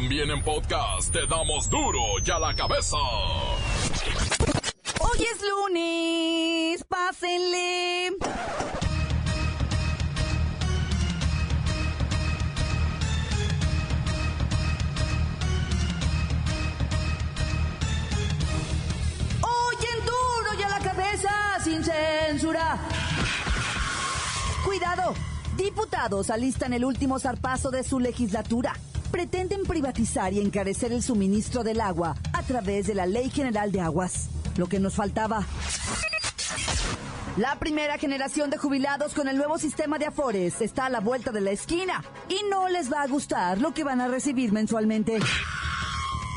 También en podcast te damos duro y a la cabeza. Hoy es lunes, pásenle. Hoy en duro y a la cabeza, sin censura. Cuidado, diputados alistan el último zarpazo de su legislatura pretenden privatizar y encarecer el suministro del agua a través de la Ley General de Aguas. Lo que nos faltaba. La primera generación de jubilados con el nuevo sistema de Afores está a la vuelta de la esquina y no les va a gustar lo que van a recibir mensualmente.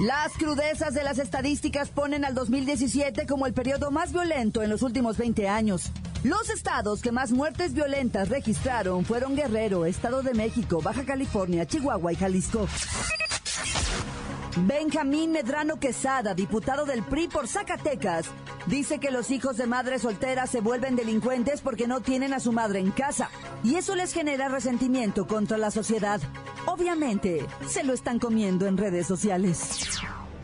Las crudezas de las estadísticas ponen al 2017 como el periodo más violento en los últimos 20 años. Los estados que más muertes violentas registraron fueron Guerrero, Estado de México, Baja California, Chihuahua y Jalisco. Benjamín Medrano Quesada, diputado del PRI por Zacatecas, dice que los hijos de madres solteras se vuelven delincuentes porque no tienen a su madre en casa y eso les genera resentimiento contra la sociedad. Obviamente, se lo están comiendo en redes sociales.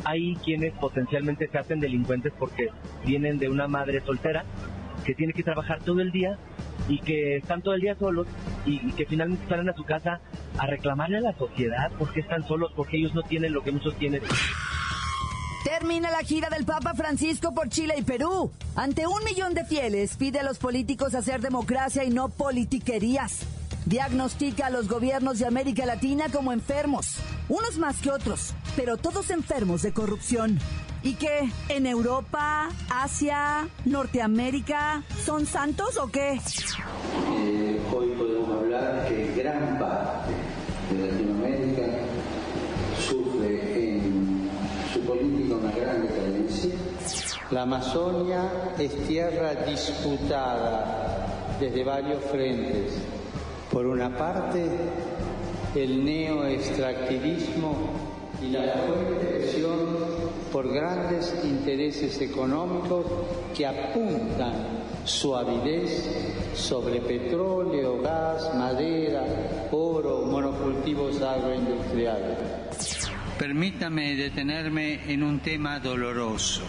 Hay quienes potencialmente se hacen delincuentes porque vienen de una madre soltera que tiene que trabajar todo el día y que están todo el día solos y, que finalmente salen a su casa a reclamarle a la sociedad porque están solos, porque ellos no tienen lo que muchos tienen. Termina la gira del Papa Francisco por Chile y Perú. Ante un millón de fieles, pide a los políticos hacer democracia y no politiquerías. Diagnostica a los gobiernos de América Latina como enfermos, unos más que otros, pero todos enfermos de corrupción. ¿Y qué? ¿En Europa, Asia, Norteamérica son santos o qué? Eh, hoy podemos hablar que gran parte de Latinoamérica sufre en su política una gran decadencia. La Amazonia es tierra disputada desde varios frentes. Por una parte, el neoextractivismo y la fuerte presión por grandes intereses económicos que apuntan su avidez sobre petróleo, gas, madera, oro, monocultivos agroindustriales. Permítame detenerme en un tema doloroso.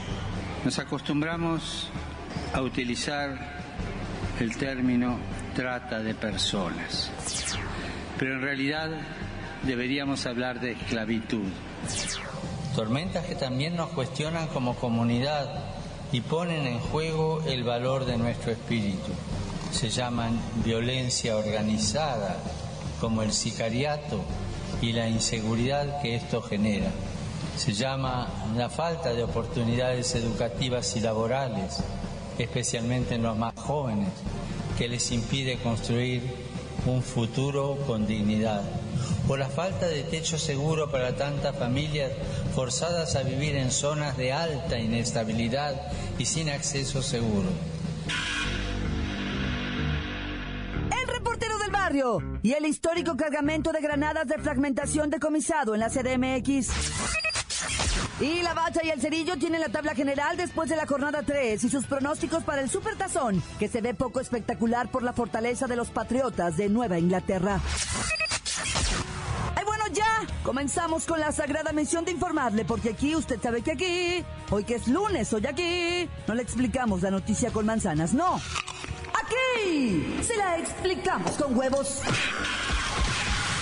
Nos acostumbramos a utilizar el término trata de personas, pero en realidad deberíamos hablar de esclavitud tormentas que también nos cuestionan como comunidad y ponen en juego el valor de nuestro espíritu. Se llaman violencia organizada, como el sicariato y la inseguridad que esto genera. Se llama la falta de oportunidades educativas y laborales, especialmente en los más jóvenes, que les impide construir un futuro con dignidad por la falta de techo seguro para tantas familias forzadas a vivir en zonas de alta inestabilidad y sin acceso seguro. El reportero del barrio y el histórico cargamento de granadas de fragmentación decomisado en la CDMX. Y la bacha y el cerillo tienen la tabla general después de la jornada 3 y sus pronósticos para el supertazón, que se ve poco espectacular por la fortaleza de los patriotas de Nueva Inglaterra comenzamos con la sagrada misión de informarle, porque aquí usted sabe que aquí, hoy que es lunes, hoy aquí, no le explicamos la noticia con manzanas, no. Aquí se la explicamos con huevos.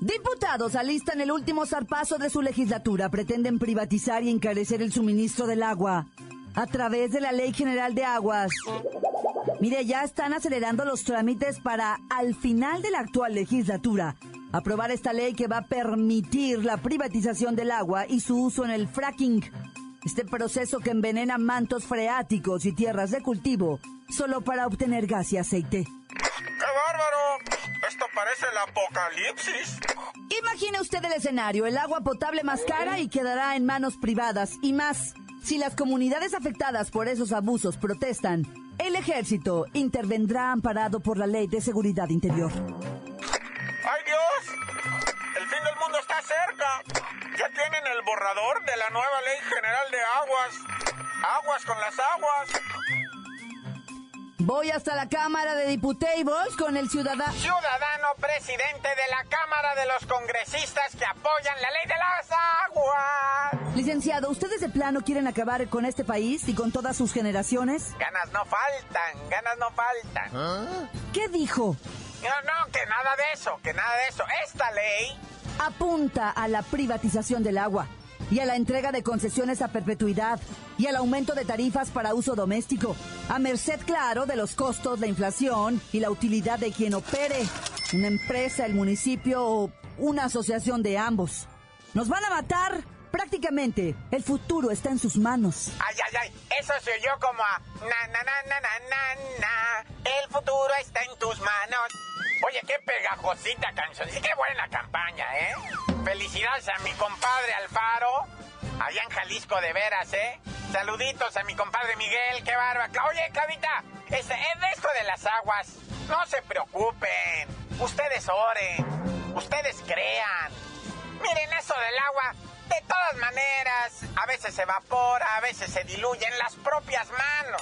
Diputados alistan el último zarpazo de su legislatura. Pretenden privatizar y encarecer el suministro del agua a través de la Ley General de Aguas. Mire, ya están acelerando los trámites para, al final de la actual legislatura, aprobar esta ley que va a permitir la privatización del agua y su uso en el fracking. Este proceso que envenena mantos freáticos y tierras de cultivo solo para obtener gas y aceite. Apocalipsis. Imagine usted el escenario, el agua potable más cara y quedará en manos privadas y más. Si las comunidades afectadas por esos abusos protestan, el ejército intervendrá amparado por la ley de seguridad interior. ¡Ay Dios! El fin del mundo está cerca. Ya tienen el borrador de la nueva ley general de aguas. Aguas con las aguas. Voy hasta la Cámara de Diputados con el ciudadano. Ciudadano presidente de la Cámara de los Congresistas que apoyan la ley de las aguas. Licenciado, ¿ustedes de plano quieren acabar con este país y con todas sus generaciones? Ganas no faltan, ganas no faltan. ¿Qué dijo? No, no, que nada de eso, que nada de eso. Esta ley apunta a la privatización del agua y a la entrega de concesiones a perpetuidad y al aumento de tarifas para uso doméstico, a merced claro de los costos, la inflación y la utilidad de quien opere, una empresa, el municipio o una asociación de ambos. Nos van a matar. Prácticamente, el futuro está en sus manos. Ay, ay, ay, eso se oyó como a na, na, na, na, na, na, na. El futuro está en tus manos. Oye, qué pegajosita canción. Sí, qué buena campaña, ¿eh? Felicidades a mi compadre Alfaro, allá en Jalisco de veras, ¿eh? Saluditos a mi compadre Miguel, qué barba. Oye, Clavita, ese, es esto de las aguas. No se preocupen. Ustedes oren. Ustedes crean. Miren eso del agua. De todas maneras, a veces se evapora, a veces se diluye en las propias manos.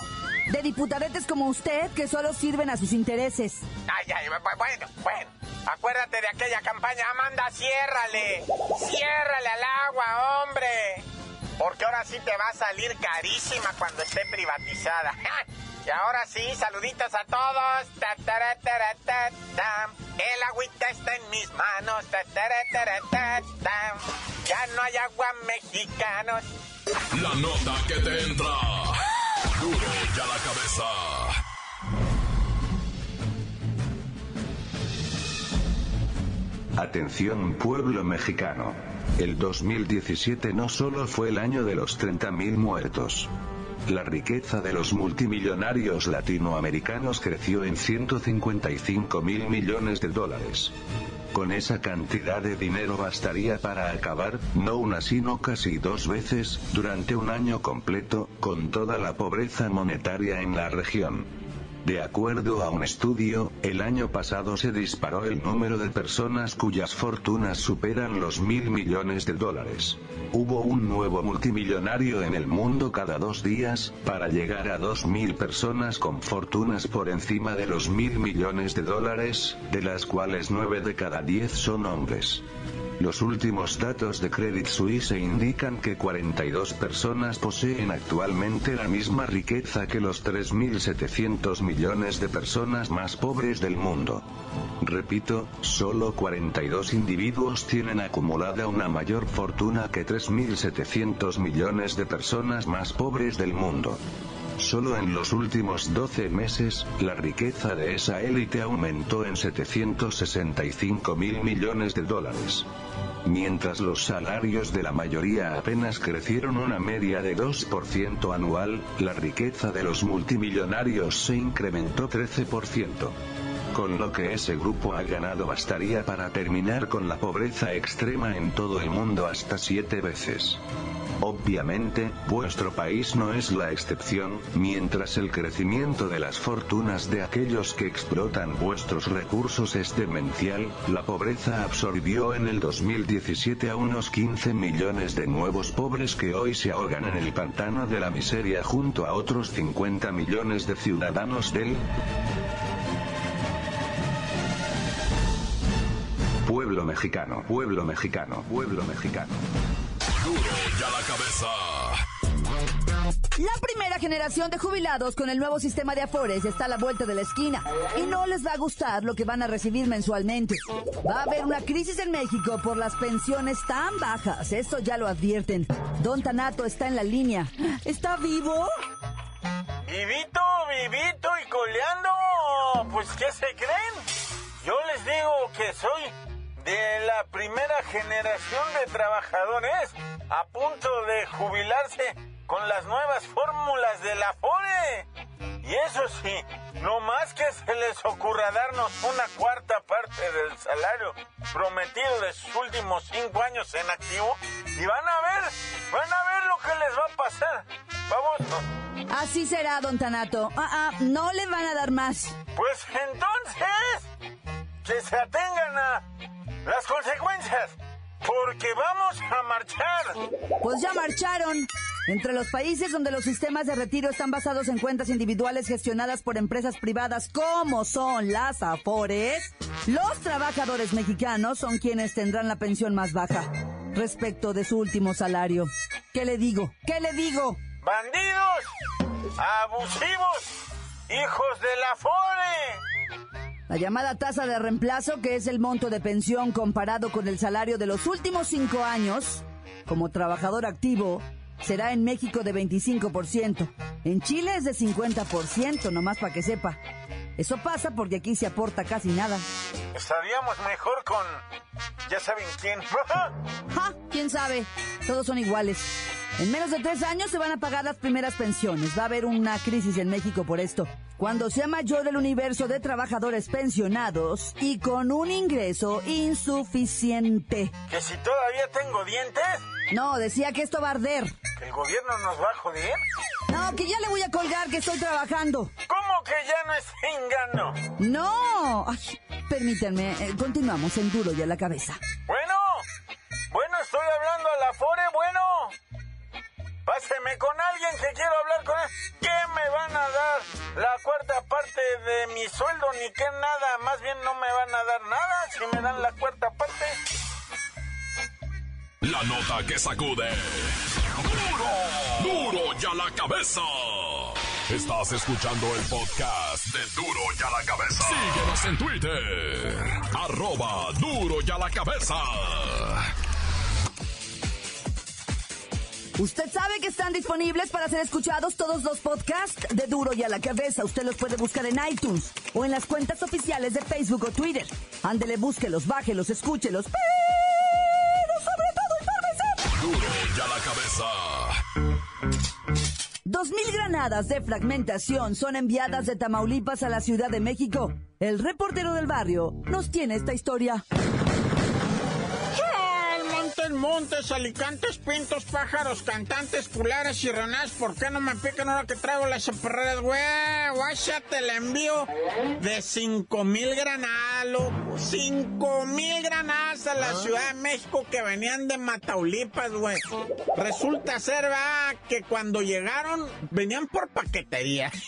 De diputadetes como usted que solo sirven a sus intereses. Ay, ay, bueno, bueno. Acuérdate de aquella campaña, Amanda, ciérrale. Ciérrale al agua, hombre. Porque ahora sí te va a salir carísima cuando esté privatizada. Y ahora sí, saluditos a todos. El agüita está en mis manos. Ya no hay agua mexicanos. La nota que te entra. Duro ya la cabeza. Atención pueblo mexicano. El 2017 no solo fue el año de los 30.000 muertos. La riqueza de los multimillonarios latinoamericanos creció en 155 mil millones de dólares. Con esa cantidad de dinero bastaría para acabar, no una sino casi dos veces, durante un año completo, con toda la pobreza monetaria en la región. De acuerdo a un estudio, el año pasado se disparó el número de personas cuyas fortunas superan los mil millones de dólares. Hubo un nuevo multimillonario en el mundo cada dos días, para llegar a dos mil personas con fortunas por encima de los mil millones de dólares, de las cuales nueve de cada diez son hombres. Los últimos datos de Credit Suisse indican que 42 personas poseen actualmente la misma riqueza que los 3.700 millones de personas más pobres del mundo. Repito, solo 42 individuos tienen acumulada una mayor fortuna que 3.700 millones de personas más pobres del mundo. Solo en los últimos 12 meses, la riqueza de esa élite aumentó en 765 mil millones de dólares. Mientras los salarios de la mayoría apenas crecieron una media de 2% anual, la riqueza de los multimillonarios se incrementó 13%. Con lo que ese grupo ha ganado bastaría para terminar con la pobreza extrema en todo el mundo hasta siete veces. Obviamente, vuestro país no es la excepción, mientras el crecimiento de las fortunas de aquellos que explotan vuestros recursos es demencial, la pobreza absorbió en el 2017 a unos 15 millones de nuevos pobres que hoy se ahogan en el pantano de la miseria junto a otros 50 millones de ciudadanos del pueblo mexicano, pueblo mexicano, pueblo mexicano. La cabeza. La primera generación de jubilados con el nuevo sistema de Afores está a la vuelta de la esquina y no les va a gustar lo que van a recibir mensualmente. Va a haber una crisis en México por las pensiones tan bajas, esto ya lo advierten. Don Tanato está en la línea. ¿Está vivo? Vivito, vivito y coleando. Pues, ¿qué se creen? Yo les digo que soy de la primera generación de trabajadores a punto de jubilarse con las nuevas fórmulas de la FORE. Y eso sí, no más que se les ocurra darnos una cuarta parte del salario prometido de sus últimos cinco años en activo, y van a ver, van a ver lo que les va a pasar. Vamos. Así será, don Tanato. Ah, ah, no le van a dar más. Pues entonces, que se atengan a las consecuencias, porque vamos a marchar. Pues ya marcharon. Entre los países donde los sistemas de retiro están basados en cuentas individuales gestionadas por empresas privadas como son las AFORES, los trabajadores mexicanos son quienes tendrán la pensión más baja respecto de su último salario. ¿Qué le digo? ¿Qué le digo? ¡Bandidos! ¡Abusivos! ¡Hijos de la FORE! La llamada tasa de reemplazo, que es el monto de pensión comparado con el salario de los últimos cinco años, como trabajador activo, será en México de 25%. En Chile es de 50%, nomás para que sepa. Eso pasa porque aquí se aporta casi nada. Estaríamos mejor con... ya saben quién. ¡Ja! ¿Quién sabe? Todos son iguales. En menos de tres años se van a pagar las primeras pensiones. Va a haber una crisis en México por esto. Cuando sea mayor el universo de trabajadores pensionados y con un ingreso insuficiente. ¿Que si todavía tengo dientes? No, decía que esto va a arder. ¿Que el gobierno nos va a joder? No, que ya le voy a colgar que estoy trabajando. ¿Cómo que ya no es engano? No. Ay, permítanme, eh, continuamos en duro y a la cabeza. Bueno, bueno, estoy hablando a la Fore, bueno. Páseme con alguien que quiero hablar con él. ¿Qué me van a dar? La cuarta parte de mi sueldo, ni que nada. Más bien no me van a dar nada si me dan la cuarta parte. La nota que sacude. ¡Duro! ¡Duro y a la cabeza! Estás escuchando el podcast de Duro y a la cabeza. Síguenos en Twitter. Arroba Duro y a la cabeza. Usted sabe que están disponibles para ser escuchados todos los podcasts de Duro y a la cabeza. Usted los puede buscar en iTunes o en las cuentas oficiales de Facebook o Twitter. Ándele, búsquelos, bájelos, escúchelos. Pero sobre todo, infórmese. Duro y a la cabeza. Dos mil granadas de fragmentación son enviadas de Tamaulipas a la Ciudad de México. El reportero del barrio nos tiene esta historia. Montes, alicantes, pintos, pájaros, cantantes, culares y ranas. ¿Por qué no me pican ahora que traigo las chaparreras, güey? Guacha, te la envío de cinco mil granadas, loco. Cinco mil granadas a la Ciudad de México que venían de Mataulipas, güey. Resulta ser, va, que cuando llegaron venían por paquetería.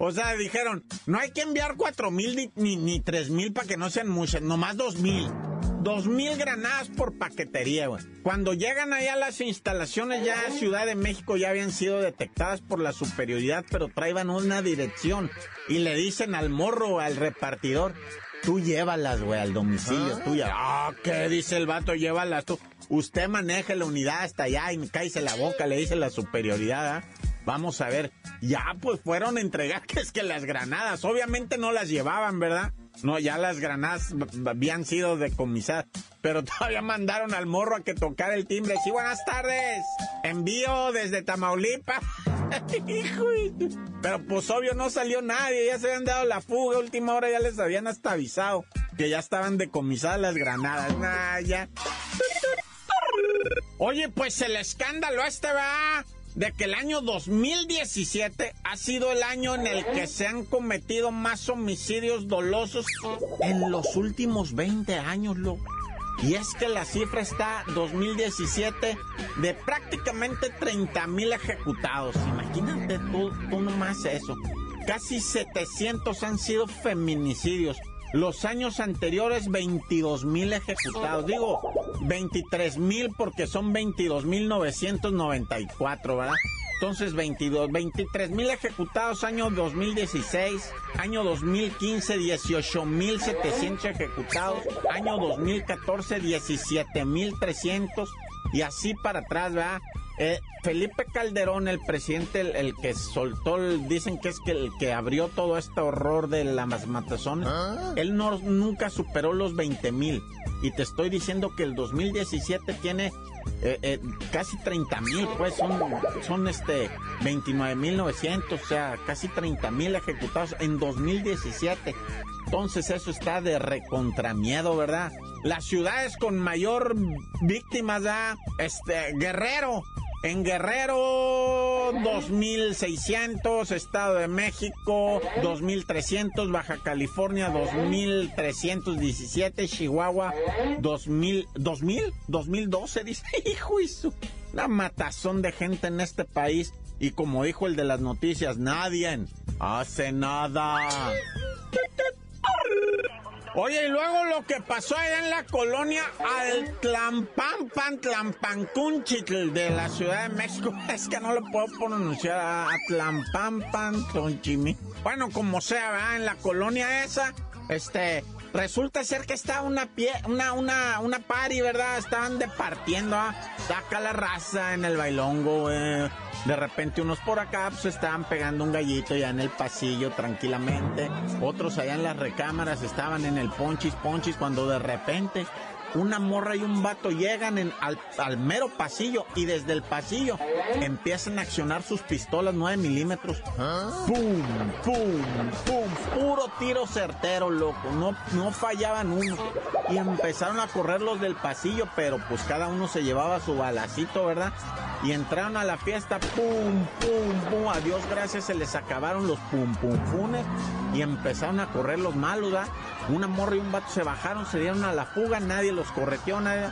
O sea, dijeron, no hay que enviar cuatro mil ni, ni, ni tres mil para que no sean muchas, nomás dos mil. Dos mil granadas por paquetería, güey. Cuando llegan allá las instalaciones ya Ciudad de México ya habían sido detectadas por la superioridad, pero traían una dirección y le dicen al morro, al repartidor, tú llévalas, güey, al domicilio, tú ya. Ah, ¿qué dice el vato? Llévalas tú. Usted maneje la unidad hasta allá y me cállese la boca, le dice la superioridad, ¿ah? Vamos a ver. Ya, pues fueron entregadas que es que las granadas, obviamente no las llevaban, ¿verdad? No, ya las granadas habían sido decomisadas, pero todavía mandaron al morro a que tocara el timbre. Sí, buenas tardes. Envío desde Tamaulipas. pero pues obvio no salió nadie, ya se habían dado la fuga, última hora ya les habían hasta avisado que ya estaban decomisadas las granadas. Nah, ya. Oye, pues el escándalo este va de que el año 2017 ha sido el año en el que se han cometido más homicidios dolosos en los últimos 20 años, loco. Y es que la cifra está 2017 de prácticamente 30 mil ejecutados. Imagínate tú, tú nomás eso. Casi 700 han sido feminicidios. Los años anteriores, 22 mil ejecutados. Digo, 23 mil porque son 22 mil 994, ¿verdad? Entonces, 22, 23 mil ejecutados año 2016, año 2015, 18 mil 700 ejecutados, año 2014, 17 mil 300 y así para atrás, ¿verdad? Eh, Felipe Calderón, el presidente, el, que soltó, dicen que es que el que abrió todo este horror de las matazones, ¿Ah? él no, nunca superó los 20 mil. Y te estoy diciendo que el 2017 tiene eh, eh, casi 30 mil, pues son, son este 29 mil 900, o sea, casi 30 mil ejecutados en 2017. Entonces eso está de recontramiedo, ¿verdad? Las ciudades con mayor víctimas, ¿verdad? Este, Guerrero, en Guerrero, 2.600, Estado de México, 2.300, Baja California, 2.317, Chihuahua, 2.000, 2.000, 2012, dice, hijo eso, la matazón de gente en este país. Y como dijo el de las noticias, nadie hace nada. Oye, y luego lo que pasó allá en la colonia al Tlampampan, Tlampankunchitl de la Ciudad de México. Es que no lo puedo pronunciar. A Tlampampan, Bueno, como sea, ¿verdad? En la colonia esa, este, Resulta ser que está una pie, una, una, una party, ¿verdad? Estaban departiendo, ¿ah? saca la raza en el bailongo. De repente unos por acá pues estaban pegando un gallito ya en el pasillo tranquilamente. Otros allá en las recámaras estaban en el ponchis ponchis cuando de repente una morra y un vato llegan en, al, mero pasillo y desde el pasillo empiezan a accionar sus pistolas 9 milímetros. ¡Pum! ¡Pum! ¡Pum! Puro tiro certero, loco. No, no fallaban uno. Y empezaron a correr los del pasillo, pero pues cada uno se llevaba su balacito, ¿verdad? Y entraron a la fiesta, ¡pum! ¡Pum! ¡Pum! A Dios gracias se les acabaron los pum pum punes y empezaron a correr los malos, ¿verdad? Una morra y un vato se bajaron, se dieron a la fuga, nadie los correteó, nadie.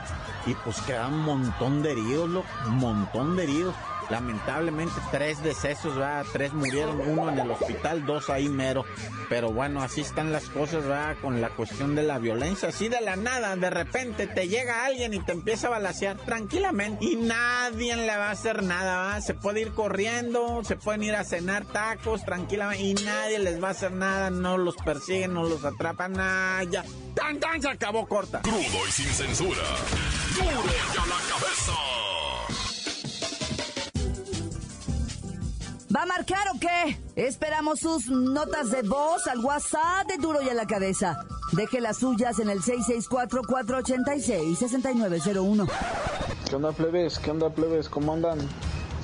Y pues quedaron un montón de heridos, loco, un montón de heridos. Lamentablemente tres decesos, ¿verdad? tres murieron, uno en el hospital, dos ahí mero. Pero bueno, así están las cosas, ¿verdad? Con la cuestión de la violencia. Así de la nada, de repente te llega alguien y te empieza a balasear tranquilamente y nadie le va a hacer nada, ¿verdad? Se puede ir corriendo, se pueden ir a cenar tacos tranquilamente y nadie les va a hacer nada, no los persiguen, no los atrapan, nada, ya. ¡Tan, tan! Se acabó corta. Crudo y sin censura. ¡Duro ya la cabeza! ¿Va a marcar o qué? Esperamos sus notas de voz al WhatsApp de Duro y a la Cabeza. Deje las suyas en el 664-486-6901. ¿Qué onda, plebes? ¿Qué onda, plebes? ¿Cómo andan?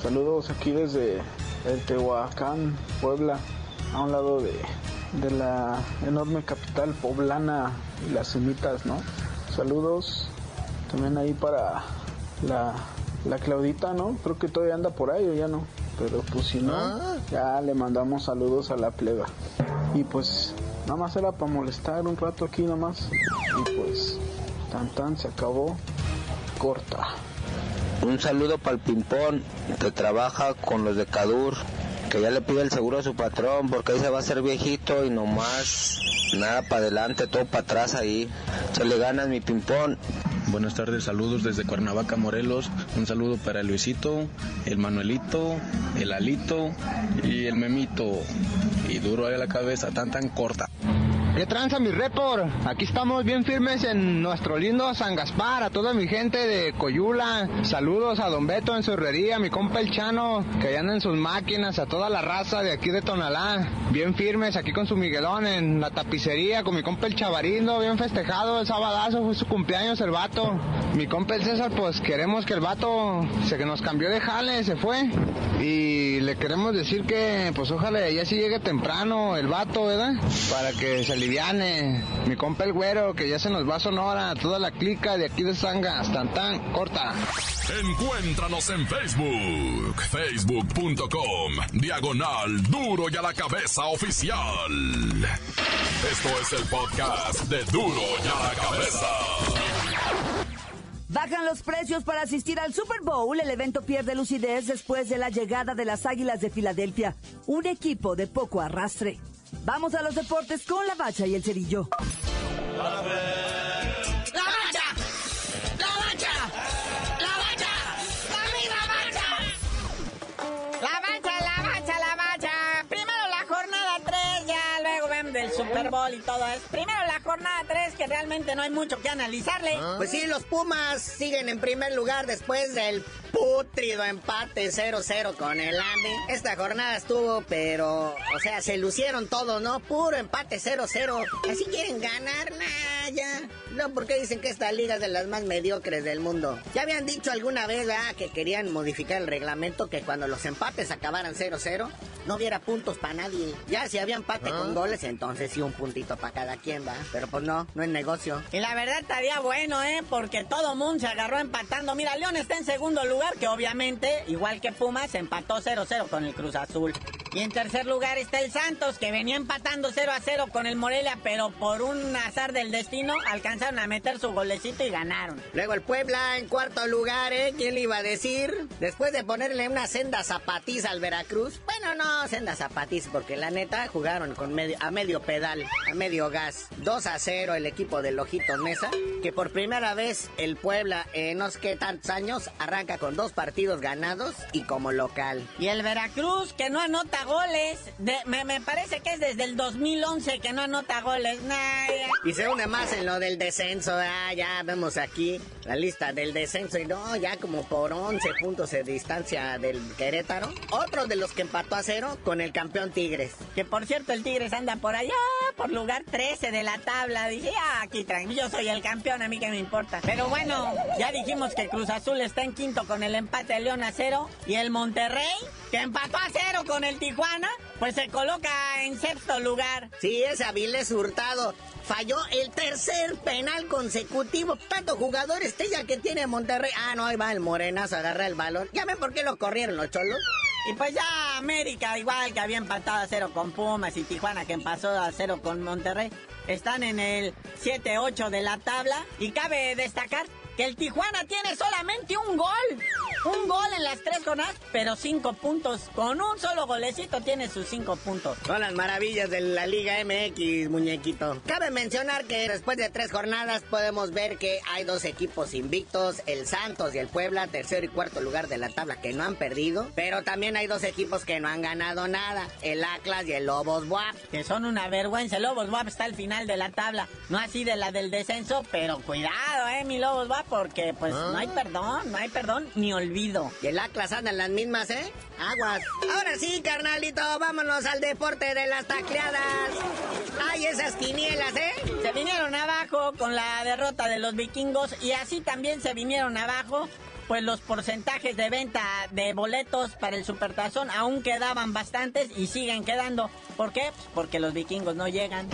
Saludos aquí desde el Tehuacán, Puebla, a un lado de, de la enorme capital poblana y las semitas, ¿no? Saludos también ahí para la, la Claudita, ¿no? Creo que todavía anda por ahí o ya no pero pues si no, ah. ya le mandamos saludos a la pleba. Y pues nada más era para molestar un rato aquí nomás. Y pues tan tan se acabó corta. Un saludo para el Pimpón que trabaja con los de Cadur, que ya le pide el seguro a su patrón porque ahí se va a hacer viejito y nomás nada para adelante, todo para atrás ahí. Se le ganas mi Pimpón. Buenas tardes, saludos desde Cuernavaca, Morelos. Un saludo para el Luisito, el Manuelito, el Alito y el Memito. Y duro ahí la cabeza, tan tan corta. ¿Qué tranza mi report? Aquí estamos bien firmes en nuestro lindo San Gaspar, a toda mi gente de Coyula. Saludos a Don Beto en su herrería, a mi compa el Chano, que allá en sus máquinas, a toda la raza de aquí de Tonalá. Bien firmes aquí con su Miguelón en la tapicería, con mi compa el Chavarindo, bien festejado el sabadazo, fue su cumpleaños el vato. Mi compa el César, pues queremos que el vato se nos cambió de jale, se fue. Y le queremos decir que, pues ojalá ya sí llegue temprano el vato, ¿verdad? Para que se Viviane, mi compa el güero, que ya se nos va a Sonora, toda la clica de aquí de Sanga, tan tan, corta. Encuéntranos en Facebook, facebook.com, diagonal duro y a la cabeza oficial. Esto es el podcast de duro y a la cabeza. Bajan los precios para asistir al Super Bowl. El evento pierde lucidez después de la llegada de las Águilas de Filadelfia, un equipo de poco arrastre. Vamos a los deportes con la bacha y el cerillo. ¡La Y todo eso. Primero la jornada 3, que realmente no hay mucho que analizarle. Pues sí, los Pumas siguen en primer lugar después del putrido empate 0-0 con el AME. Esta jornada estuvo, pero, o sea, se lucieron todos, ¿no? Puro empate 0-0. Así quieren ganar, nah, ya. No, porque dicen que esta liga es de las más mediocres del mundo. Ya habían dicho alguna vez, ¿verdad? Que querían modificar el reglamento, que cuando los empates acabaran 0-0, no hubiera puntos para nadie. Ya si había empate con goles, entonces sí un puntito para cada quien, va. Pero pues no, no es negocio. Y la verdad estaría bueno, ¿eh? Porque todo mundo se agarró empatando. Mira, León está en segundo lugar, que obviamente, igual que Pumas, empató 0-0 con el Cruz Azul. Y en tercer lugar está el Santos, que venía empatando 0 a 0 con el Morelia, pero por un azar del destino alcanzaron a meter su golecito y ganaron. Luego el Puebla en cuarto lugar, ¿eh? ¿Quién le iba a decir? Después de ponerle una senda zapatiza al Veracruz. Bueno, no, senda zapatiza, porque la neta jugaron con medio, a medio pedal, a medio gas. 2 a 0 el equipo del Ojito Mesa, que por primera vez el Puebla en no sé qué tantos años arranca con dos partidos ganados y como local. Y el Veracruz, que no anota goles. De- me, me parece que es desde el 2011 que no anota goles. Nah. Y se une más en lo del descenso. Ah, ya vemos aquí la lista del descenso. Y no, ya como por 11 puntos de distancia del Querétaro. Otro de los que empató a cero con el campeón Tigres. Que por cierto, el Tigres anda por allá, por lugar 13 de la tabla. Dice, ah, aquí tranquilo, yo soy el campeón, a mí que me importa. Pero bueno, ya dijimos que Cruz Azul está en quinto con el empate de León a cero. Y el Monterrey, que empató a cero con el Tijuana, pues se coloca en sexto lugar. Sí, ese Avilés Hurtado falló el tercer penal consecutivo. Tanto jugador estrella que tiene Monterrey. Ah, no, ahí va el Morenazo a agarrar el balón. ¿Ya ven por qué lo corrieron los cholos? Y pues ya América, igual que había empatado a cero con Pumas y Tijuana, que empató a cero con Monterrey, están en el 7-8 de la tabla. Y cabe destacar que el Tijuana tiene solamente un gol. Un gol en las tres jornadas, pero cinco puntos. Con un solo golecito tiene sus cinco puntos. Son las maravillas de la Liga MX, muñequito. Cabe mencionar que después de tres jornadas podemos ver que hay dos equipos invictos, el Santos y el Puebla, tercero y cuarto lugar de la tabla que no han perdido, pero también hay dos equipos que no han ganado nada, el Atlas y el Lobos Buap. Que son una vergüenza. El Lobos WAP está al final de la tabla. No así de la del descenso, pero cuidado, eh, mi Lobos WAP, porque pues no hay perdón, no hay perdón ni olvido. Y el Atlas anda en las mismas, ¿eh? Aguas. Ahora sí, carnalito, vámonos al deporte de las tacleadas. Ay, esas quinielas, ¿eh? Se vinieron abajo con la derrota de los vikingos y así también se vinieron abajo. Pues los porcentajes de venta de boletos para el Supertazón aún quedaban bastantes y siguen quedando. ¿Por qué? Pues porque los vikingos no llegan.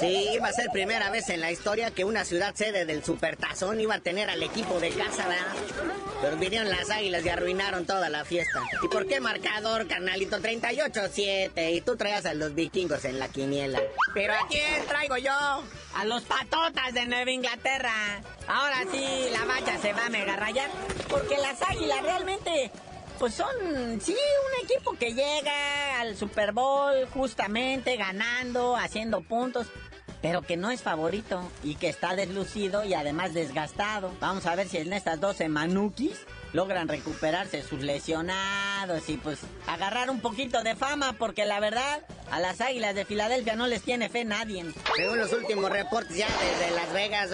Sí, iba a ser primera vez en la historia que una ciudad sede del Supertazón iba a tener al equipo de casa, ¿verdad? Pero vinieron las águilas y arruinaron toda la fiesta. ¿Y por qué marcador, carnalito? 38-7. Y tú traías a los vikingos en la quiniela. ¿Pero a quién traigo yo? A los patotas de Nueva Inglaterra. Ahora sí, la bacha se va a mega rayar. Porque las águilas realmente, pues son, sí, un equipo que llega al Super Bowl justamente ganando, haciendo puntos. Pero que no es favorito y que está deslucido y además desgastado. Vamos a ver si en estas 12 manukis logran recuperarse sus lesionados y pues agarrar un poquito de fama porque la verdad a las Águilas de Filadelfia no les tiene fe nadie. Según los últimos reportes ya desde Las Vegas,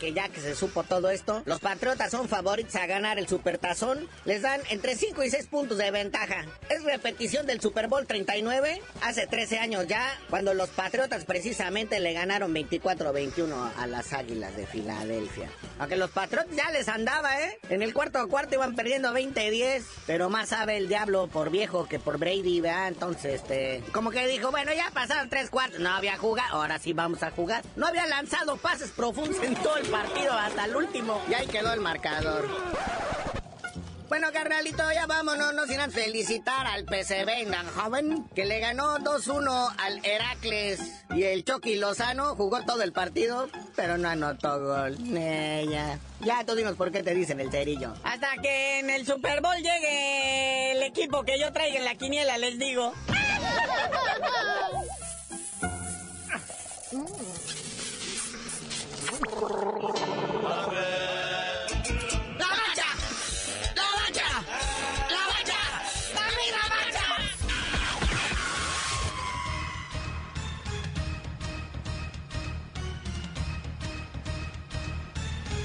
que ya que se supo todo esto, los Patriotas son favoritos a ganar el Supertazón. Les dan entre 5 y 6 puntos de ventaja. Es repetición del Super Bowl 39, hace 13 años ya, cuando los Patriotas precisamente le ganaron 24-21 a las Águilas de Filadelfia. Aunque los Patriotas ya les andaba, ¿eh? En el cuarto cuarto iban perdiendo 20-10, pero más sabe el diablo por viejo que por Brady, ¿verdad? Entonces, este, como que dijo, bueno, ya pasaron tres cuartos, no había jugado, ahora sí vamos a jugar. No había lanzado pases profundos en todo el partido hasta el último, y ahí quedó el marcador. Bueno, carnalito, ya vámonos, no sin antes felicitar al PCB joven que le ganó 2-1 al Heracles. Y el Chucky Lozano jugó todo el partido, pero no anotó gol. Eh, ya. ya, tú dinos por qué te dicen el cerillo. Hasta que en el Super Bowl llegue el equipo que yo traiga en la quiniela, les digo. ¡La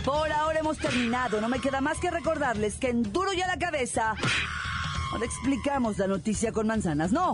por ahora hemos terminado. No me queda más que recordarles que en Duro y a la cabeza no explicamos la noticia con manzanas, no.